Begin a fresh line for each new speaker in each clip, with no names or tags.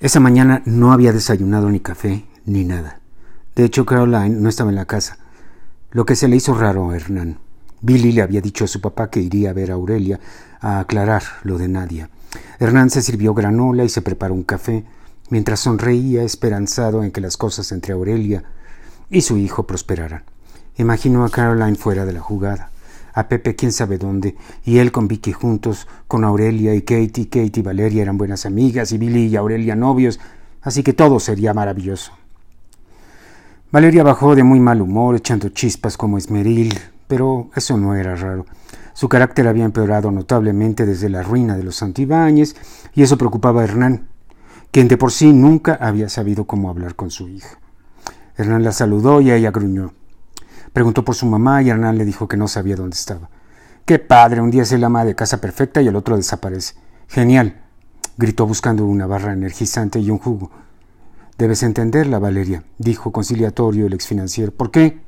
Esa mañana no había desayunado ni café ni nada. De hecho, Caroline no estaba en la casa, lo que se le hizo raro a Hernán. Billy le había dicho a su papá que iría a ver a Aurelia a aclarar lo de Nadia. Hernán se sirvió granola y se preparó un café, mientras sonreía esperanzado en que las cosas entre Aurelia y su hijo prosperaran. Imaginó a Caroline fuera de la jugada a Pepe quién sabe dónde, y él con Vicky juntos, con Aurelia y Katie. Katie y Valeria eran buenas amigas, y Billy y Aurelia novios, así que todo sería maravilloso. Valeria bajó de muy mal humor, echando chispas como esmeril, pero eso no era raro. Su carácter había empeorado notablemente desde la ruina de los Santibáñez, y eso preocupaba a Hernán, quien de por sí nunca había sabido cómo hablar con su hija. Hernán la saludó y ella gruñó. Preguntó por su mamá y Hernán le dijo que no sabía dónde estaba. ¡Qué padre! Un día es el ama de casa perfecta y el otro desaparece. ¡Genial! gritó buscando una barra energizante y un jugo. Debes entenderla, Valeria, dijo conciliatorio el exfinanciero. ¿Por qué?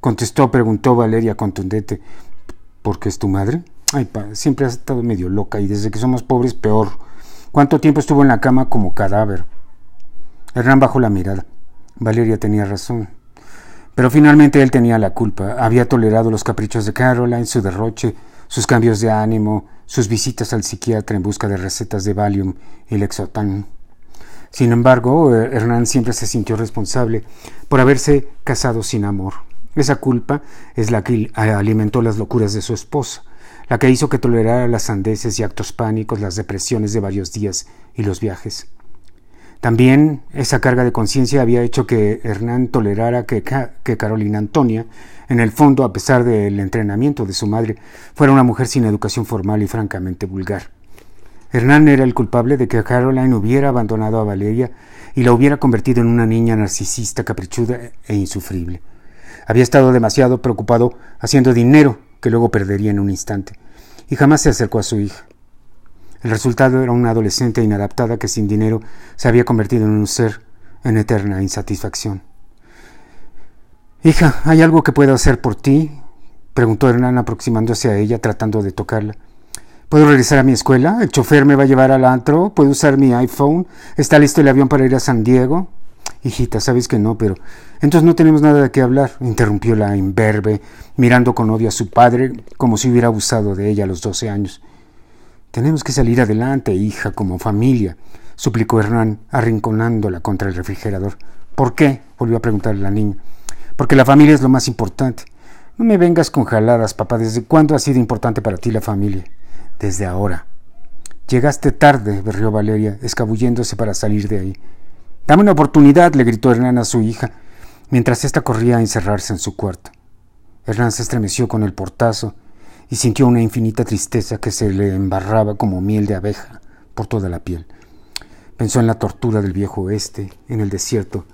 contestó, preguntó Valeria contundente. ¿Por qué es tu madre? Ay, pa, siempre has estado medio loca y desde que somos pobres peor. ¿Cuánto tiempo estuvo en la cama como cadáver? Hernán bajó la mirada. Valeria tenía razón. Pero finalmente él tenía la culpa. Había tolerado los caprichos de Caroline, su derroche, sus cambios de ánimo, sus visitas al psiquiatra en busca de recetas de Valium y Lexotan. Sin embargo, eh, Hernán siempre se sintió responsable por haberse casado sin amor. Esa culpa es la que alimentó las locuras de su esposa, la que hizo que tolerara las sandeces y actos pánicos, las depresiones de varios días y los viajes. También esa carga de conciencia había hecho que Hernán tolerara que, Carolina Antonia, en el fondo, a pesar del entrenamiento de su madre, fuera una mujer sin educación formal y francamente vulgar. Hernán era el culpable de que Caroline hubiera abandonado a Valeria y la hubiera convertido en una niña narcisista, caprichuda e insufrible. Había estado demasiado preocupado haciendo dinero que luego perdería en un instante, y jamás se acercó a su hija. El resultado era una adolescente inadaptada que sin dinero se había convertido en un ser en eterna insatisfacción. Hija, ¿hay algo que pueda hacer por ti? preguntó Hernán aproximándose a ella tratando de tocarla. ¿Puedo regresar a mi escuela? ¿El chofer me va a llevar al antro? ¿Puedo usar mi iPhone? ¿Está listo el avión para ir a San Diego? Hijita, sabes que no, pero entonces no tenemos nada de qué hablar, interrumpió la imberbe, mirando con odio a su padre, como si hubiera abusado de ella a los doce años. Tenemos que salir adelante, hija, como familia, suplicó Hernán, arrinconándola contra el refrigerador. ¿Por qué? volvió a preguntarle la niña. Porque la familia es lo más importante. No me vengas con jaladas, papá. ¿Desde cuándo ha sido importante para ti la familia? Desde ahora. Llegaste tarde, berrió Valeria, escabulléndose para salir de ahí. Dame una oportunidad, le gritó Hernán a su hija, mientras ésta corría a encerrarse en su cuarto. Hernán se estremeció con el portazo y sintió una infinita tristeza que se le embarraba como miel de abeja por toda la piel. Pensó en la tortura del viejo oeste, en el desierto,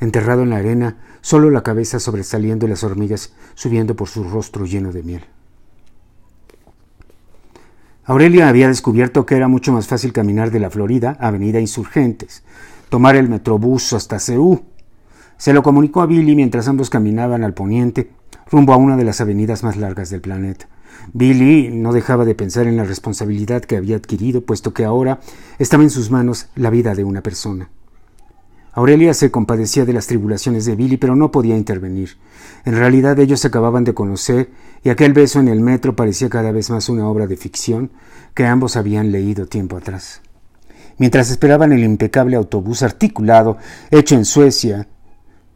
enterrado en la arena, solo la cabeza sobresaliendo y las hormigas subiendo por su rostro lleno de miel. Aurelia había descubierto que era mucho más fácil caminar de la Florida a Avenida Insurgentes, tomar el metrobús hasta Ceú. Se lo comunicó a Billy mientras ambos caminaban al poniente, rumbo a una de las avenidas más largas del planeta. Billy no dejaba de pensar en la responsabilidad que había adquirido, puesto que ahora estaba en sus manos la vida de una persona. Aurelia se compadecía de las tribulaciones de Billy, pero no podía intervenir. En realidad ellos se acababan de conocer y aquel beso en el metro parecía cada vez más una obra de ficción que ambos habían leído tiempo atrás. Mientras esperaban el impecable autobús articulado, hecho en Suecia,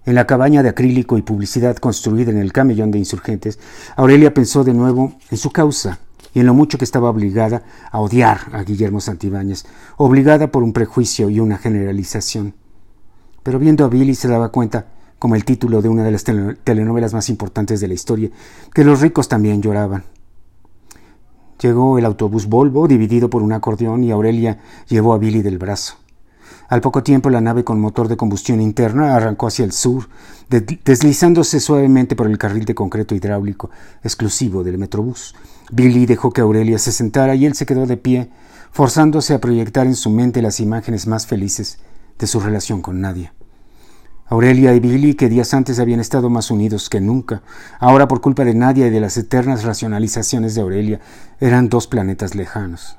en la cabaña de acrílico y publicidad construida en el camellón de insurgentes, Aurelia pensó de nuevo en su causa y en lo mucho que estaba obligada a odiar a Guillermo Santibáñez, obligada por un prejuicio y una generalización. Pero viendo a Billy se daba cuenta, como el título de una de las telenovelas más importantes de la historia, que los ricos también lloraban. Llegó el autobús Volvo, dividido por un acordeón, y Aurelia llevó a Billy del brazo. Al poco tiempo la nave con motor de combustión interna arrancó hacia el sur, deslizándose suavemente por el carril de concreto hidráulico exclusivo del Metrobús. Billy dejó que Aurelia se sentara y él se quedó de pie, forzándose a proyectar en su mente las imágenes más felices de su relación con Nadia. Aurelia y Billy, que días antes habían estado más unidos que nunca, ahora por culpa de Nadia y de las eternas racionalizaciones de Aurelia, eran dos planetas lejanos.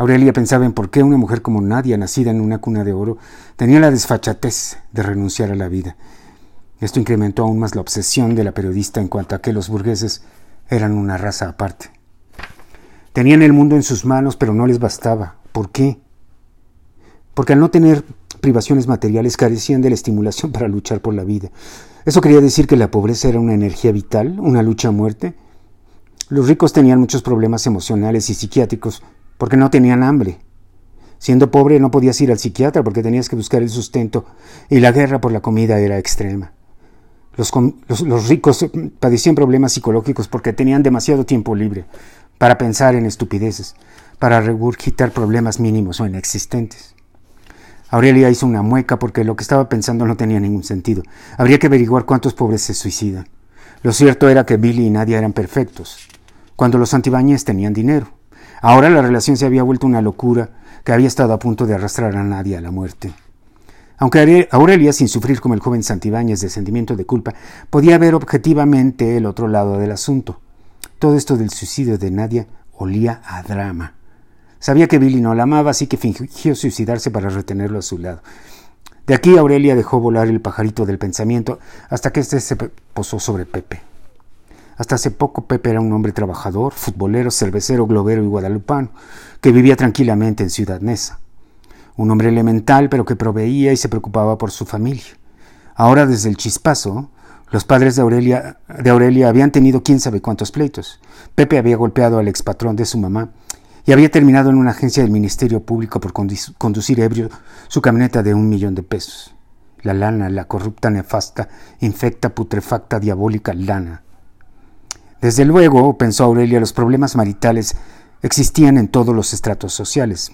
Aurelia pensaba en por qué una mujer como Nadia, nacida en una cuna de oro, tenía la desfachatez de renunciar a la vida. Esto incrementó aún más la obsesión de la periodista en cuanto a que los burgueses eran una raza aparte. Tenían el mundo en sus manos, pero no les bastaba. ¿Por qué? Porque al no tener privaciones materiales carecían de la estimulación para luchar por la vida. Eso quería decir que la pobreza era una energía vital, una lucha a muerte. Los ricos tenían muchos problemas emocionales y psiquiátricos porque no tenían hambre. Siendo pobre no podías ir al psiquiatra porque tenías que buscar el sustento y la guerra por la comida era extrema. Los, ricos padecían problemas psicológicos porque tenían demasiado tiempo libre para pensar en estupideces, para regurgitar problemas mínimos o inexistentes. Aurelia hizo una mueca porque lo que estaba pensando no tenía ningún sentido. Habría que averiguar cuántos pobres se suicidan. Lo cierto era que Billy y Nadia eran perfectos, cuando los antibáñez tenían dinero. Ahora la relación se había vuelto una locura que había estado a punto de arrastrar a Nadia a la muerte. Aunque Aurelia, sin sufrir como el joven Santibáñez de sentimiento de culpa, podía ver objetivamente el otro lado del asunto. Todo esto del suicidio de Nadia olía a drama. Sabía que Billy no la amaba, así que fingió suicidarse para retenerlo a su lado. De aquí Aurelia dejó volar el pajarito del pensamiento hasta que éste se posó sobre Pepe. Hasta hace poco Pepe era un hombre trabajador, futbolero, cervecero, globero y guadalupano, que vivía tranquilamente en Ciudad Neza. Un hombre elemental, pero que proveía y se preocupaba por su familia. Ahora, desde el chispazo, los padres de Aurelia, de Aurelia habían tenido quién sabe cuántos pleitos. Pepe había golpeado al expatrón de su mamá y había terminado en una agencia del Ministerio Público por conducir ebrio su camioneta de un millón de pesos. La lana, la corrupta, nefasta, infecta, putrefacta, diabólica lana. Desde luego, pensó Aurelia, los problemas maritales existían en todos los estratos sociales.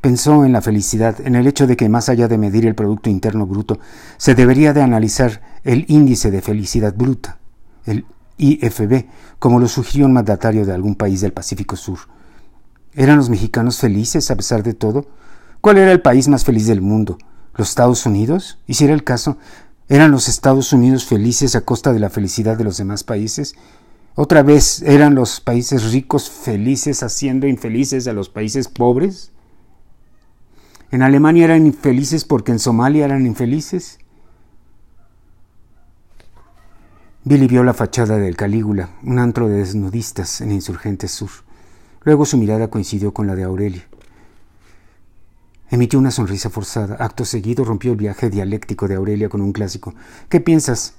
Pensó en la felicidad, en el hecho de que más allá de medir el Producto Interno Bruto, se debería de analizar el índice de felicidad bruta, el IFB, como lo sugirió un mandatario de algún país del Pacífico Sur. ¿Eran los mexicanos felices a pesar de todo? ¿Cuál era el país más feliz del mundo? ¿Los Estados Unidos? Y si era el caso, ¿eran los Estados Unidos felices a costa de la felicidad de los demás países? ¿Otra vez eran los países ricos felices haciendo infelices a los países pobres? ¿En Alemania eran infelices porque en Somalia eran infelices? Billy vio la fachada del Calígula, un antro de desnudistas en Insurgentes Sur. Luego su mirada coincidió con la de Aurelia. Emitió una sonrisa forzada. Acto seguido rompió el viaje dialéctico de Aurelia con un clásico. ¿Qué piensas?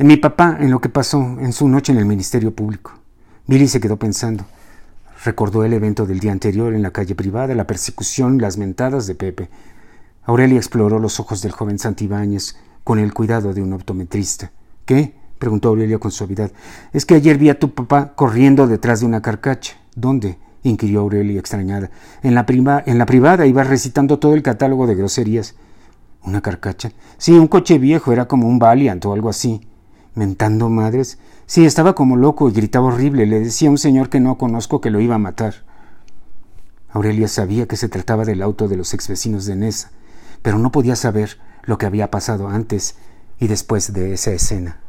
En mi papá, en lo que pasó en su noche en el Ministerio Público. Billy se quedó pensando. Recordó el evento del día anterior en la calle privada, la persecución, las mentadas de Pepe. Aurelia exploró los ojos del joven Santibáñez con el cuidado de un optometrista. ¿Qué? preguntó Aurelia con suavidad. Es que ayer vi a tu papá corriendo detrás de una carcacha. ¿Dónde? inquirió Aurelia extrañada. En la, en la privada iba recitando todo el catálogo de groserías. ¿Una carcacha? Sí, un coche viejo, era como un Valiant o algo así. ¿Mentando madres? Sí, estaba como loco y gritaba horrible. Le decía a un señor que no conozco que lo iba a matar. Aurelia sabía que se trataba del auto de los ex vecinos de Nesa, pero no podía saber lo que había pasado antes y después de esa escena.